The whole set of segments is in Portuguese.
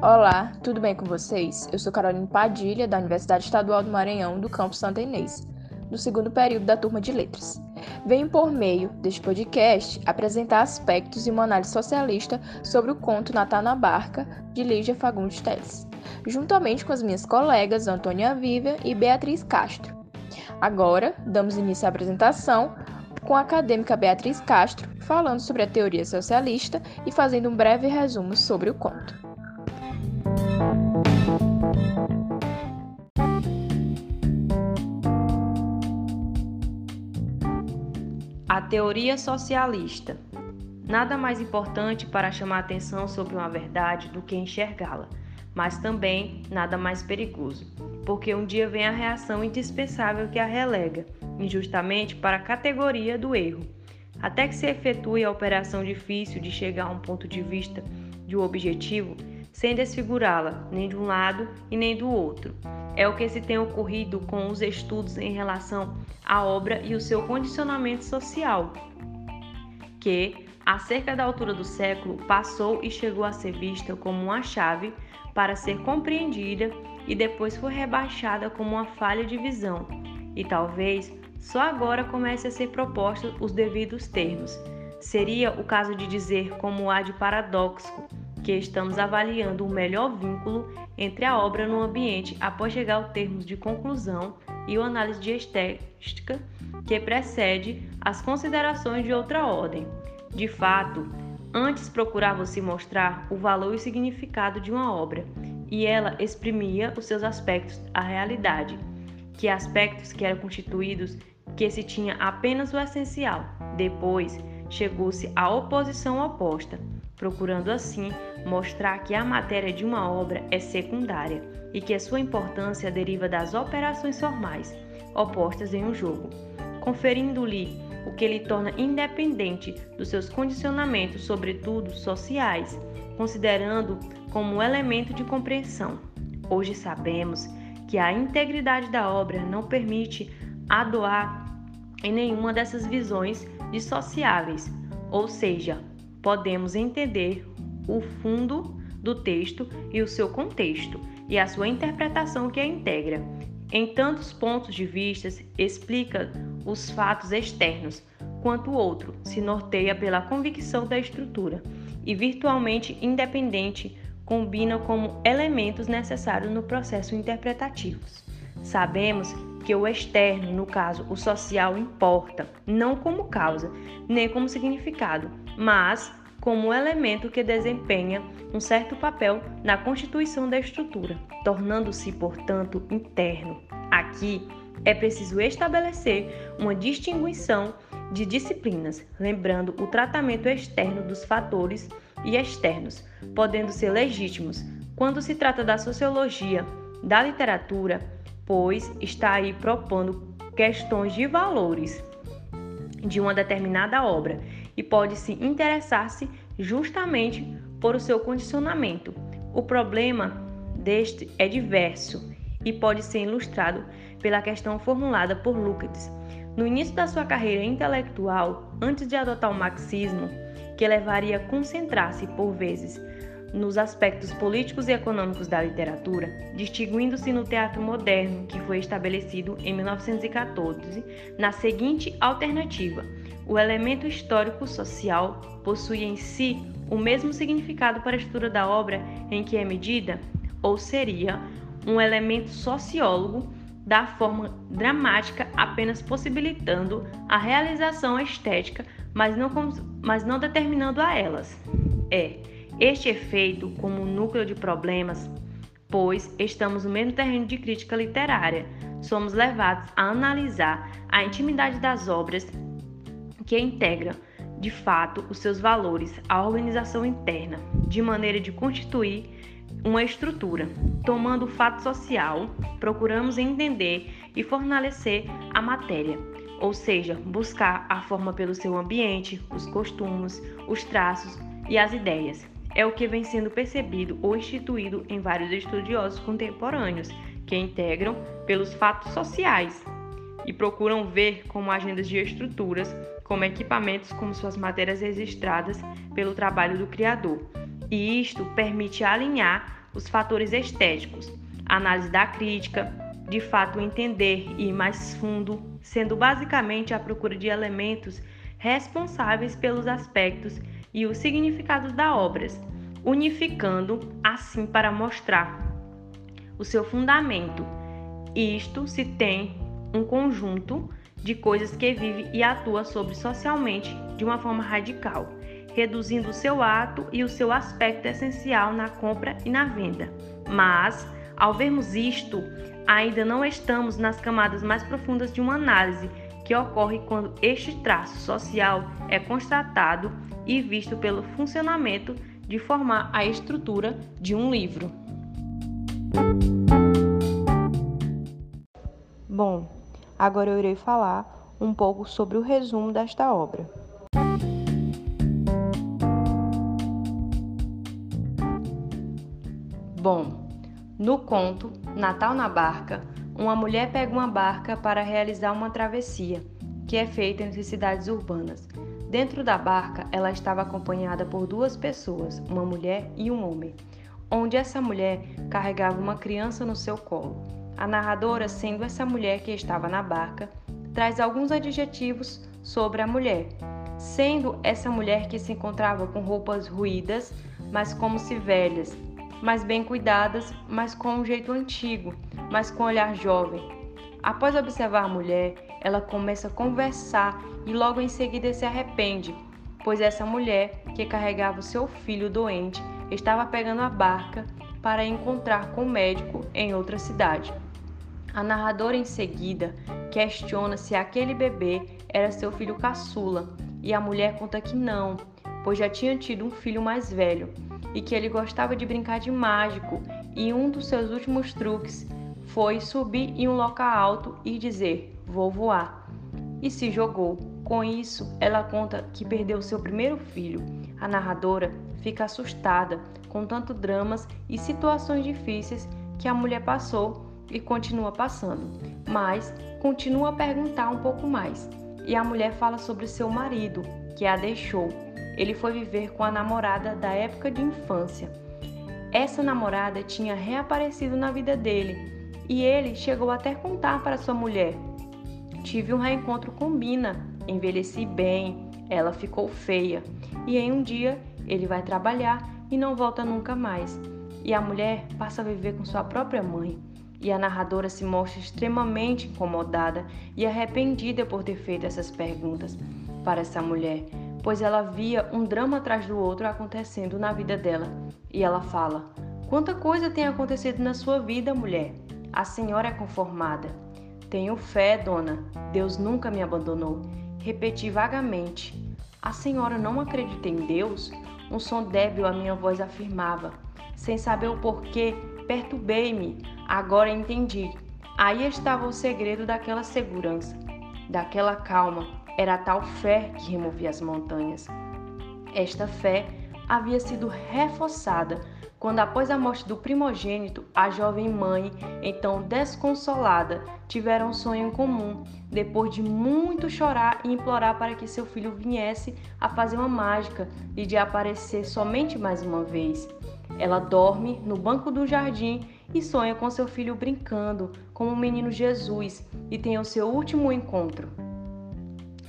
Olá, tudo bem com vocês? Eu sou Carolina Padilha, da Universidade Estadual do Maranhão, do campus Santa Inês, do segundo período da turma de Letras. Venho por meio deste podcast apresentar aspectos e uma análise socialista sobre o conto Natal na Barca, de Lígia Fagundes Teles, juntamente com as minhas colegas Antônia Vivian e Beatriz Castro. Agora, damos início à apresentação com a acadêmica Beatriz Castro, falando sobre a teoria socialista e fazendo um breve resumo sobre o conto. A teoria socialista. Nada mais importante para chamar atenção sobre uma verdade do que enxergá-la, mas também nada mais perigoso, porque um dia vem a reação indispensável que a relega, injustamente, para a categoria do erro, até que se efetue a operação difícil de chegar a um ponto de vista de um objetivo sem desfigurá-la nem de um lado e nem do outro. É o que se tem ocorrido com os estudos em relação à obra e o seu condicionamento social, que, a cerca da altura do século, passou e chegou a ser vista como uma chave para ser compreendida e depois foi rebaixada como uma falha de visão, e talvez só agora comece a ser proposta os devidos termos. Seria o caso de dizer como há de paradoxo que estamos avaliando o melhor vínculo entre a obra no ambiente após chegar ao termos de conclusão e o análise de estética que precede as considerações de outra ordem. De fato, antes procurava se mostrar o valor e significado de uma obra, e ela exprimia os seus aspectos à realidade, que aspectos que eram constituídos que se tinha apenas o essencial. Depois, chegou-se à oposição oposta, procurando assim mostrar que a matéria de uma obra é secundária e que a sua importância deriva das operações formais opostas em um jogo, conferindo-lhe o que lhe torna independente dos seus condicionamentos, sobretudo sociais, considerando como elemento de compreensão. Hoje sabemos que a integridade da obra não permite adoar em nenhuma dessas visões dissociáveis, ou seja, podemos entender o fundo do texto e o seu contexto e a sua interpretação que a integra. Em tantos pontos de vista, explica os fatos externos, quanto o outro se norteia pela convicção da estrutura e virtualmente independente combina como elementos necessários no processo interpretativo. Sabemos que o externo, no caso o social, importa, não como causa, nem como significado, mas como elemento que desempenha um certo papel na constituição da estrutura, tornando-se, portanto, interno. Aqui é preciso estabelecer uma distinção de disciplinas, lembrando o tratamento externo dos fatores e externos, podendo ser legítimos quando se trata da sociologia, da literatura, pois está aí propondo questões de valores de uma determinada obra e pode se interessar-se justamente por o seu condicionamento. O problema deste é diverso e pode ser ilustrado pela questão formulada por Lukács no início da sua carreira intelectual, antes de adotar o marxismo, que levaria a concentrar-se por vezes nos aspectos políticos e econômicos da literatura, distinguindo-se no teatro moderno, que foi estabelecido em 1914, na seguinte alternativa: o elemento histórico-social possui em si o mesmo significado para a estrutura da obra em que é medida, ou seria um elemento sociólogo da forma dramática, apenas possibilitando a realização estética, mas não, mas não determinando a elas. É este efeito como núcleo de problemas, pois estamos no mesmo terreno de crítica literária, somos levados a analisar a intimidade das obras que integram, de fato, os seus valores, a organização interna, de maneira de constituir uma estrutura. Tomando o fato social, procuramos entender e fortalecer a matéria, ou seja, buscar a forma pelo seu ambiente, os costumes, os traços e as ideias é o que vem sendo percebido ou instituído em vários estudiosos contemporâneos, que integram pelos fatos sociais e procuram ver como agendas de estruturas, como equipamentos, como suas matérias registradas pelo trabalho do criador. E isto permite alinhar os fatores estéticos, análise da crítica, de fato entender e ir mais fundo, sendo basicamente a procura de elementos responsáveis pelos aspectos e os significados da obra, unificando assim para mostrar o seu fundamento. Isto se tem um conjunto de coisas que vive e atua sobre socialmente de uma forma radical, reduzindo o seu ato e o seu aspecto essencial na compra e na venda. Mas, ao vermos isto, ainda não estamos nas camadas mais profundas de uma análise que ocorre quando este traço social é constatado e visto pelo funcionamento de formar a estrutura de um livro. Bom, agora eu irei falar um pouco sobre o resumo desta obra. Bom, no conto Natal na Barca, uma mulher pega uma barca para realizar uma travessia, que é feita entre cidades urbanas. Dentro da barca, ela estava acompanhada por duas pessoas, uma mulher e um homem, onde essa mulher carregava uma criança no seu colo. A narradora, sendo essa mulher que estava na barca, traz alguns adjetivos sobre a mulher, sendo essa mulher que se encontrava com roupas ruídas, mas como se velhas, mas bem cuidadas, mas com um jeito antigo, mas com um olhar jovem. Após observar a mulher, ela começa a conversar e logo em seguida se arrepende, pois essa mulher, que carregava seu filho doente, estava pegando a barca para encontrar com o médico em outra cidade. A narradora em seguida questiona se aquele bebê era seu filho caçula e a mulher conta que não, pois já tinha tido um filho mais velho e que ele gostava de brincar de mágico e um dos seus últimos truques foi subir em um local alto e dizer: Vou voar. E se jogou. Com isso, ela conta que perdeu seu primeiro filho. A narradora fica assustada com tanto dramas e situações difíceis que a mulher passou e continua passando, mas continua a perguntar um pouco mais. E a mulher fala sobre seu marido, que a deixou. Ele foi viver com a namorada da época de infância. Essa namorada tinha reaparecido na vida dele e ele chegou até contar para sua mulher: Tive um reencontro com Bina, envelheci bem, ela ficou feia. E em um dia ele vai trabalhar e não volta nunca mais. E a mulher passa a viver com sua própria mãe. E a narradora se mostra extremamente incomodada e arrependida por ter feito essas perguntas para essa mulher, pois ela via um drama atrás do outro acontecendo na vida dela. E ela fala: Quanta coisa tem acontecido na sua vida, mulher? A senhora é conformada. Tenho fé, dona. Deus nunca me abandonou. Repeti vagamente. A senhora não acredita em Deus? Um som débil a minha voz afirmava. Sem saber o porquê, perturbei-me. Agora entendi. Aí estava o segredo daquela segurança, daquela calma. Era a tal fé que removia as montanhas. Esta fé havia sido reforçada quando, após a morte do primogênito, a jovem mãe, então desconsolada, tiveram um sonho em comum, depois de muito chorar e implorar para que seu filho viesse a fazer uma mágica e de aparecer somente mais uma vez. Ela dorme no banco do jardim e sonha com seu filho brincando como o menino Jesus e tem o seu último encontro.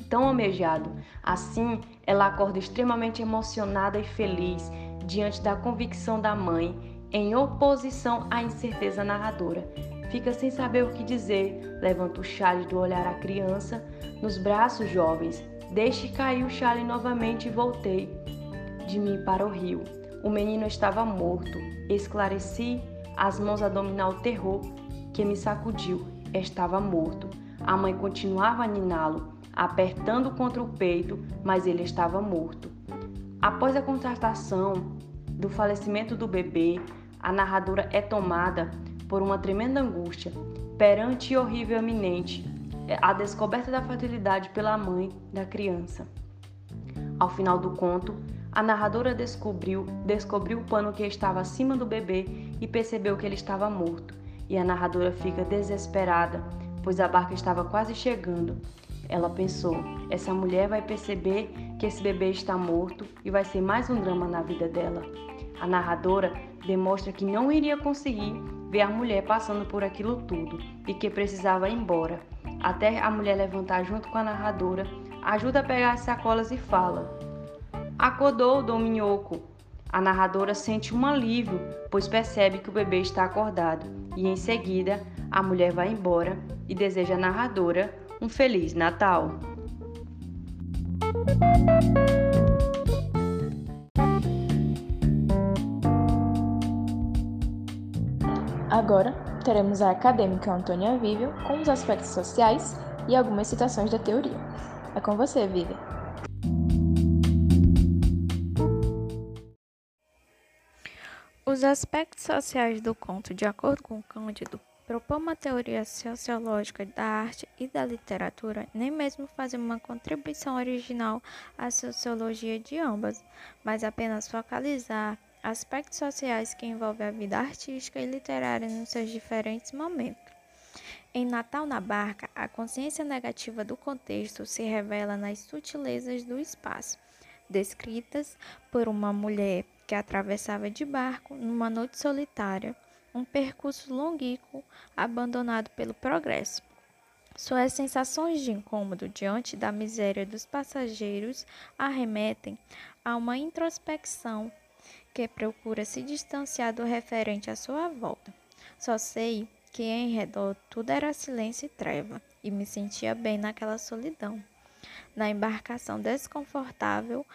Tão almejado. Assim, ela acorda extremamente emocionada e feliz diante da convicção da mãe, em oposição à incerteza narradora. Fica sem saber o que dizer, levanta o chale do olhar à criança, nos braços jovens. Deixe cair o chale novamente e voltei de mim para o rio. O menino estava morto. Esclareci, as mãos a dominar o terror que me sacudiu. Estava morto. A mãe continuava a niná-lo, apertando contra o peito, mas ele estava morto. Após a contratação do falecimento do bebê, a narradora é tomada por uma tremenda angústia perante o horrível eminente, a descoberta da fertilidade pela mãe da criança. Ao final do conto, a narradora descobriu, descobriu o pano que estava acima do bebê e percebeu que ele estava morto. E a narradora fica desesperada, pois a barca estava quase chegando. Ela pensou: essa mulher vai perceber que esse bebê está morto e vai ser mais um drama na vida dela. A narradora demonstra que não iria conseguir ver a mulher passando por aquilo tudo e que precisava ir embora. Até a mulher levantar junto com a narradora, ajuda a pegar as sacolas e fala: Acordou, Dom Minhoco. A narradora sente um alívio, pois percebe que o bebê está acordado, e em seguida a mulher vai embora e deseja à narradora um Feliz Natal. Agora, teremos a acadêmica Antônia Vívio com os aspectos sociais e algumas citações da teoria. É com você, Vívia. Os aspectos sociais do conto, de acordo com Cândido, propor uma teoria sociológica da arte e da literatura, nem mesmo fazer uma contribuição original à sociologia de ambas, mas apenas focalizar aspectos sociais que envolvem a vida artística e literária nos seus diferentes momentos. Em Natal na Barca, a consciência negativa do contexto se revela nas sutilezas do espaço, descritas por uma mulher que atravessava de barco numa noite solitária um percurso longínquo abandonado pelo progresso. Suas sensações de incômodo diante da miséria dos passageiros arremetem a uma introspecção que procura se distanciar do referente à sua volta. Só sei que em redor tudo era silêncio e treva, e me sentia bem naquela solidão. Na embarcação desconfortável,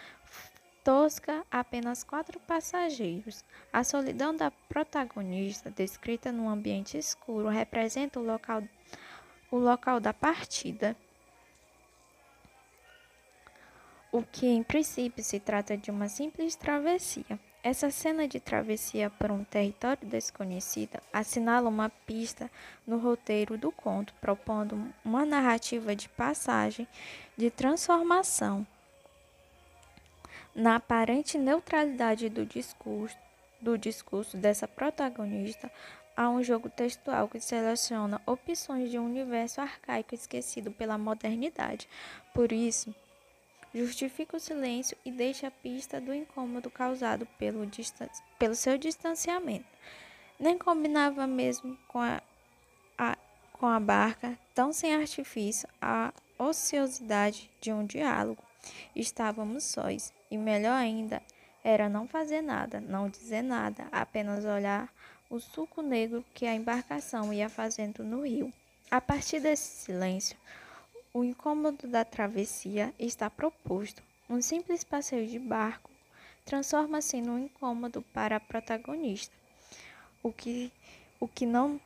tosca, apenas quatro passageiros. A solidão da protagonista, descrita num ambiente escuro, representa o local, o local da partida. O que em princípio se trata de uma simples travessia. Essa cena de travessia por um território desconhecido assinala uma pista no roteiro do conto, propondo uma narrativa de passagem, de transformação. Na aparente neutralidade do discurso, do discurso dessa protagonista, há um jogo textual que seleciona opções de um universo arcaico esquecido pela modernidade. Por isso, justifica o silêncio e deixa a pista do incômodo causado pelo, pelo seu distanciamento. Nem combinava mesmo com a, a, com a barca, tão sem artifício, a ociosidade de um diálogo. Estávamos sós, e melhor ainda era não fazer nada, não dizer nada, apenas olhar o suco negro que a embarcação ia fazendo no rio. A partir desse silêncio, o incômodo da travessia está proposto. Um simples passeio de barco transforma-se num incômodo para a protagonista, o que, o que não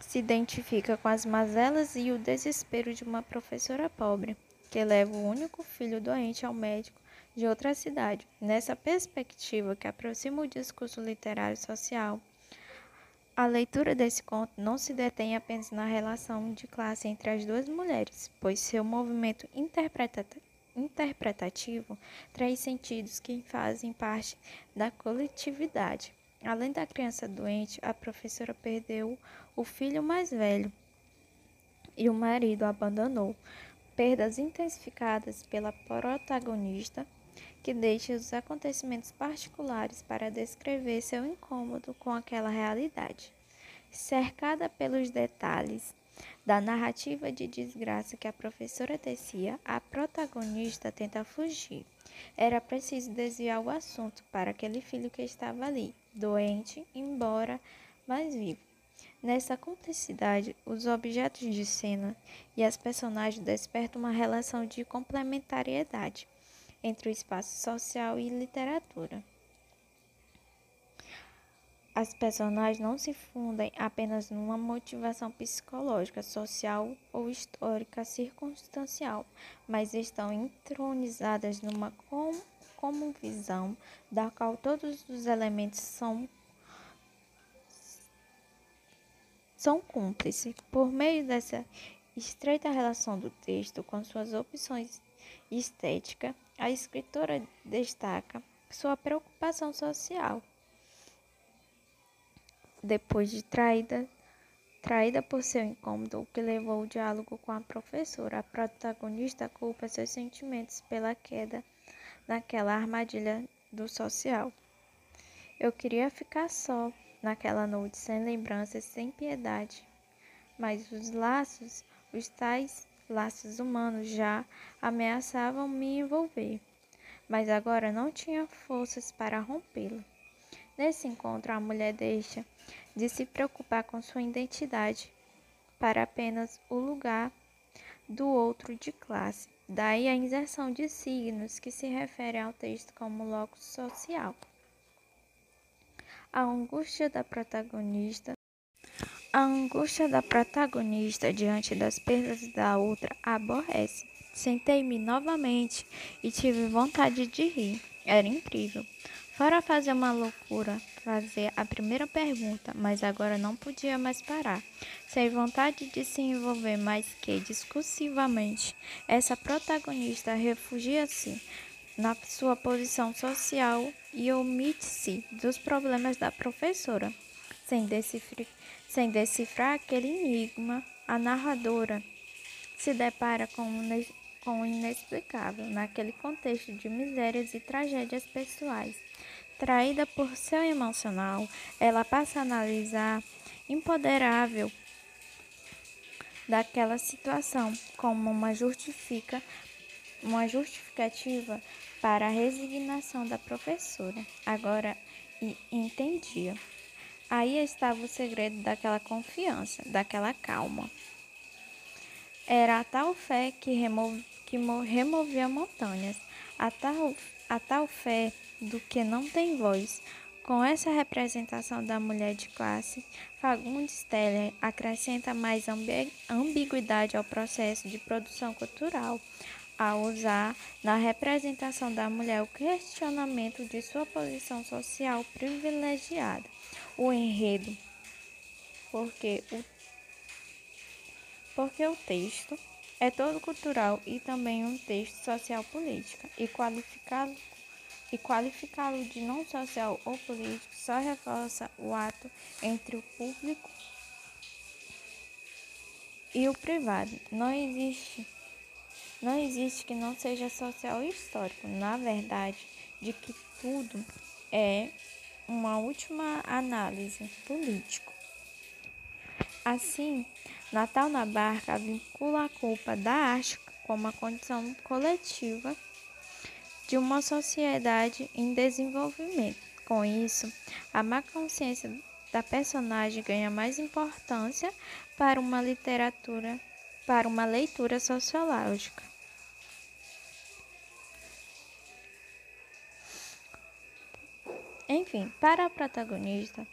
se identifica com as mazelas e o desespero de uma professora pobre que leva o único filho doente ao médico de outra cidade. Nessa perspectiva que aproxima o discurso literário social, a leitura desse conto não se detém apenas na relação de classe entre as duas mulheres, pois seu movimento interpretativo traz sentidos que fazem parte da coletividade. Além da criança doente, a professora perdeu o filho mais velho e o marido abandonou. Perdas intensificadas pela protagonista que deixa os acontecimentos particulares para descrever seu incômodo com aquela realidade. Cercada pelos detalhes da narrativa de desgraça que a professora tecia, a protagonista tenta fugir. Era preciso desviar o assunto para aquele filho que estava ali, doente, embora mais vivo. Nessa cumplicidade, os objetos de cena e as personagens despertam uma relação de complementariedade entre o espaço social e literatura. As personagens não se fundem apenas numa motivação psicológica, social ou histórica circunstancial, mas estão entronizadas numa com, visão da qual todos os elementos são são cúmplices. Por meio dessa estreita relação do texto com suas opções estética, a escritora destaca sua preocupação social. Depois de traída, traída por seu incômodo, o que levou o diálogo com a professora, a protagonista culpa seus sentimentos pela queda naquela armadilha do social. Eu queria ficar só naquela noite, sem lembranças, sem piedade. Mas os laços, os tais laços humanos já ameaçavam me envolver. Mas agora não tinha forças para rompê-lo. Nesse encontro, a mulher deixa de se preocupar com sua identidade para apenas o lugar do outro de classe. Daí a inserção de signos que se referem ao texto como locus social. A angústia da protagonista a angústia da protagonista diante das perdas da outra aborrece. Sentei-me novamente e tive vontade de rir. Era incrível. Fora fazer uma loucura, fazer a primeira pergunta, mas agora não podia mais parar. Sem vontade de se envolver mais que discursivamente, essa protagonista refugia-se na sua posição social e omite-se dos problemas da professora. Sem decifrar, sem decifrar aquele enigma, a narradora se depara com, com o inexplicável naquele contexto de misérias e tragédias pessoais. Traída por seu emocional, ela passa a analisar imponderável daquela situação como uma justifica uma justificativa para a resignação da professora. Agora entendia. Aí estava o segredo daquela confiança, daquela calma. Era a tal fé que, que removia montanhas, a tal, a tal fé do que não tem voz. Com essa representação da mulher de classe, Fagundes Teller acrescenta mais ambiguidade ao processo de produção cultural, a usar na representação da mulher o questionamento de sua posição social privilegiada, o enredo, porque o, porque o texto é todo cultural e também um texto social política, e qualificá-lo e qualificá-lo de não social ou político só reforça o ato entre o público e o privado. Não existe não existe que não seja social e histórico. Na verdade, de que tudo é uma última análise político. Assim, Natal na Barca vincula a culpa da arte como a condição coletiva de uma sociedade em desenvolvimento. Com isso, a má consciência da personagem ganha mais importância para uma literatura, para uma leitura sociológica. Enfim, para a protagonista,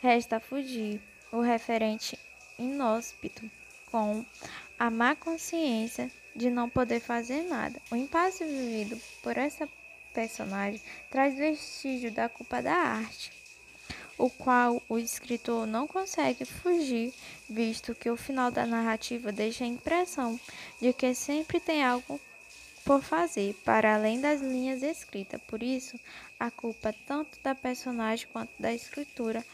resta fugir o referente inóspito com a má consciência de não poder fazer nada. O impasse vivido por essa personagem traz vestígio da culpa da arte, o qual o escritor não consegue fugir, visto que o final da narrativa deixa a impressão de que sempre tem algo por fazer, para além das linhas escritas. Por isso, a culpa tanto da personagem quanto da escritura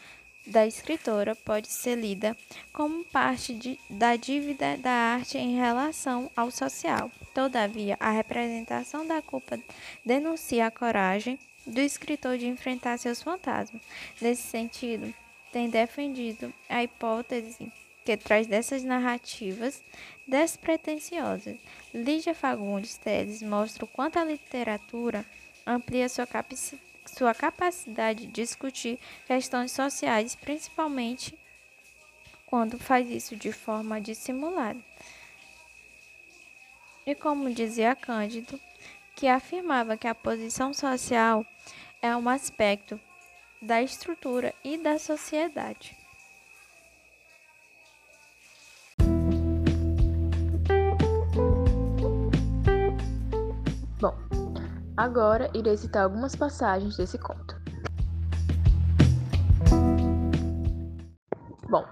da escritora pode ser lida como parte de, da dívida da arte em relação ao social. Todavia, a representação da culpa denuncia a coragem do escritor de enfrentar seus fantasmas. Nesse sentido, tem defendido a hipótese que traz dessas narrativas despretensiosas. Lígia Fagundes Teles mostra o quanto a literatura amplia sua, sua capacidade de discutir questões sociais, principalmente quando faz isso de forma dissimulada. E como dizia Cândido, que afirmava que a posição social é um aspecto da estrutura e da sociedade. Agora irei citar algumas passagens desse conto. Bom,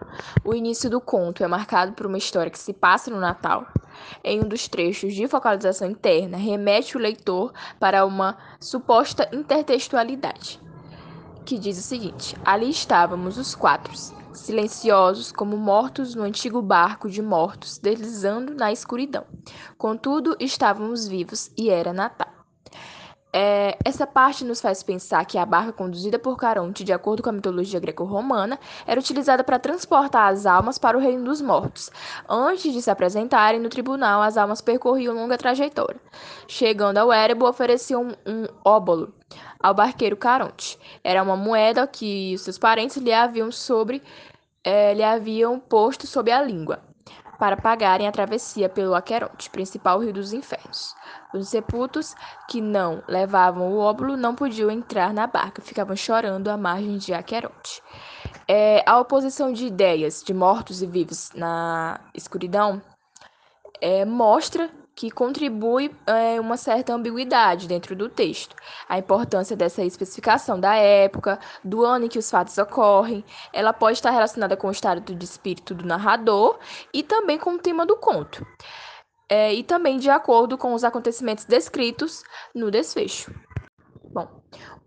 o início do conto é marcado por uma história que se passa no Natal. Em um dos trechos de focalização interna, remete o leitor para uma suposta intertextualidade, que diz o seguinte: Ali estávamos os quatro, silenciosos como mortos no antigo barco de mortos, deslizando na escuridão. Contudo, estávamos vivos e era Natal. É, essa parte nos faz pensar que a barca conduzida por Caronte, de acordo com a mitologia greco-romana, era utilizada para transportar as almas para o reino dos mortos. Antes de se apresentarem no tribunal, as almas percorriam longa trajetória. Chegando ao Érebo, ofereciam um, um óbolo ao barqueiro Caronte. Era uma moeda que seus parentes lhe haviam, sobre, é, lhe haviam posto sob a língua para pagarem a travessia pelo Aqueronte, principal rio dos infernos. Os sepultos que não levavam o óbolo não podiam entrar na barca, ficavam chorando à margem de Aqueronte. É, a oposição de ideias de mortos e vivos na escuridão é, mostra que contribui é, uma certa ambiguidade dentro do texto. A importância dessa especificação da época, do ano em que os fatos ocorrem, ela pode estar relacionada com o estado de espírito do narrador e também com o tema do conto. É, e também de acordo com os acontecimentos descritos no desfecho. Bom,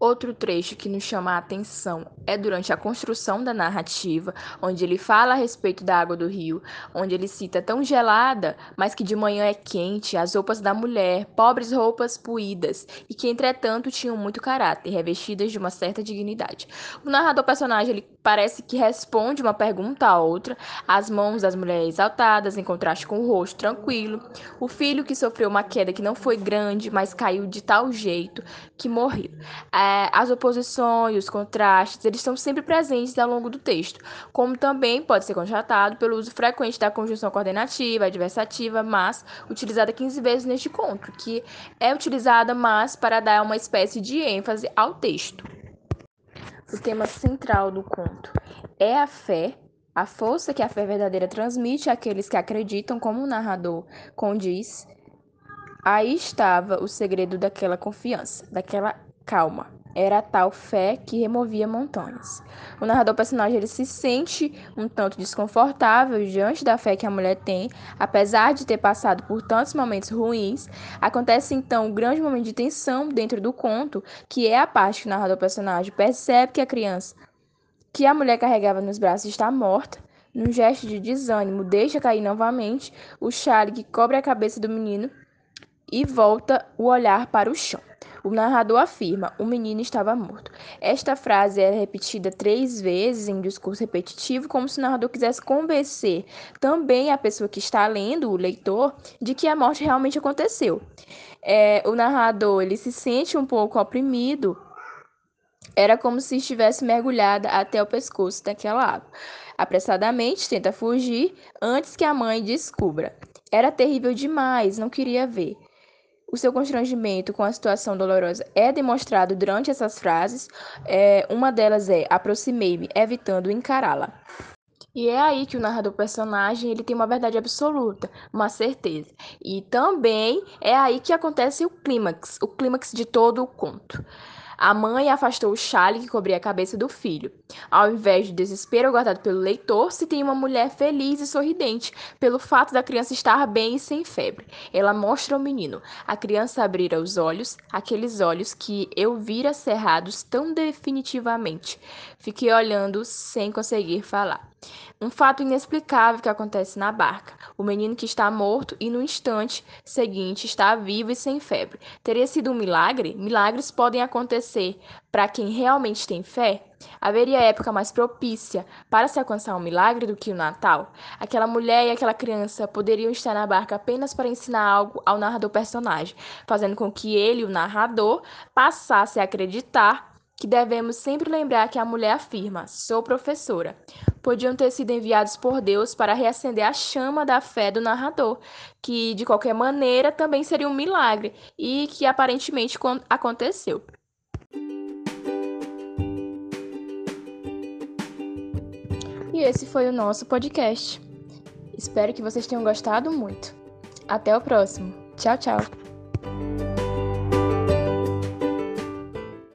outro trecho que nos chama a atenção é durante a construção da narrativa, onde ele fala a respeito da água do rio, onde ele cita tão gelada, mas que de manhã é quente, as roupas da mulher, pobres roupas puídas, e que entretanto tinham muito caráter, revestidas de uma certa dignidade. O narrador personagem ele parece que responde uma pergunta a outra, as mãos das mulheres exaltadas em contraste com o rosto tranquilo, o filho que sofreu uma queda que não foi grande, mas caiu de tal jeito que morreu é, as oposições, os contrastes, eles estão sempre presentes ao longo do texto, como também pode ser constatado pelo uso frequente da conjunção coordenativa, adversativa, mas utilizada 15 vezes neste conto, que é utilizada mais para dar uma espécie de ênfase ao texto. O tema central do conto é a fé a força que a fé verdadeira transmite àqueles que acreditam, como o narrador condiz, Aí estava o segredo daquela confiança, daquela calma. Era a tal fé que removia montanhas. O narrador personagem ele se sente um tanto desconfortável diante da fé que a mulher tem, apesar de ter passado por tantos momentos ruins. Acontece então um grande momento de tensão dentro do conto, que é a parte que o narrador personagem percebe que a criança que a mulher carregava nos braços está morta. Num gesto de desânimo, deixa cair novamente o chale que cobre a cabeça do menino e volta o olhar para o chão. O narrador afirma: o menino estava morto. Esta frase é repetida três vezes em um discurso repetitivo, como se o narrador quisesse convencer também a pessoa que está lendo, o leitor, de que a morte realmente aconteceu. É, o narrador ele se sente um pouco oprimido. Era como se estivesse mergulhada até o pescoço daquela água. Apressadamente tenta fugir antes que a mãe descubra. Era terrível demais, não queria ver. O seu constrangimento com a situação dolorosa é demonstrado durante essas frases. É, uma delas é aproximei-me, evitando encará-la. E é aí que o narrador personagem ele tem uma verdade absoluta, uma certeza. E também é aí que acontece o clímax, o clímax de todo o conto. A mãe afastou o chale que cobria a cabeça do filho. Ao invés de desespero guardado pelo leitor, se tem uma mulher feliz e sorridente pelo fato da criança estar bem e sem febre. Ela mostra ao menino. A criança abrira os olhos, aqueles olhos que eu vira cerrados tão definitivamente. Fiquei olhando sem conseguir falar. Um fato inexplicável que acontece na barca. O menino que está morto e no instante seguinte está vivo e sem febre. Teria sido um milagre? Milagres podem acontecer para quem realmente tem fé? Haveria época mais propícia para se alcançar um milagre do que o Natal? Aquela mulher e aquela criança poderiam estar na barca apenas para ensinar algo ao narrador personagem, fazendo com que ele, o narrador, passasse a acreditar que devemos sempre lembrar que a mulher afirma: sou professora. Podiam ter sido enviados por Deus para reacender a chama da fé do narrador, que de qualquer maneira também seria um milagre e que aparentemente aconteceu. E esse foi o nosso podcast. Espero que vocês tenham gostado muito. Até o próximo. Tchau, tchau.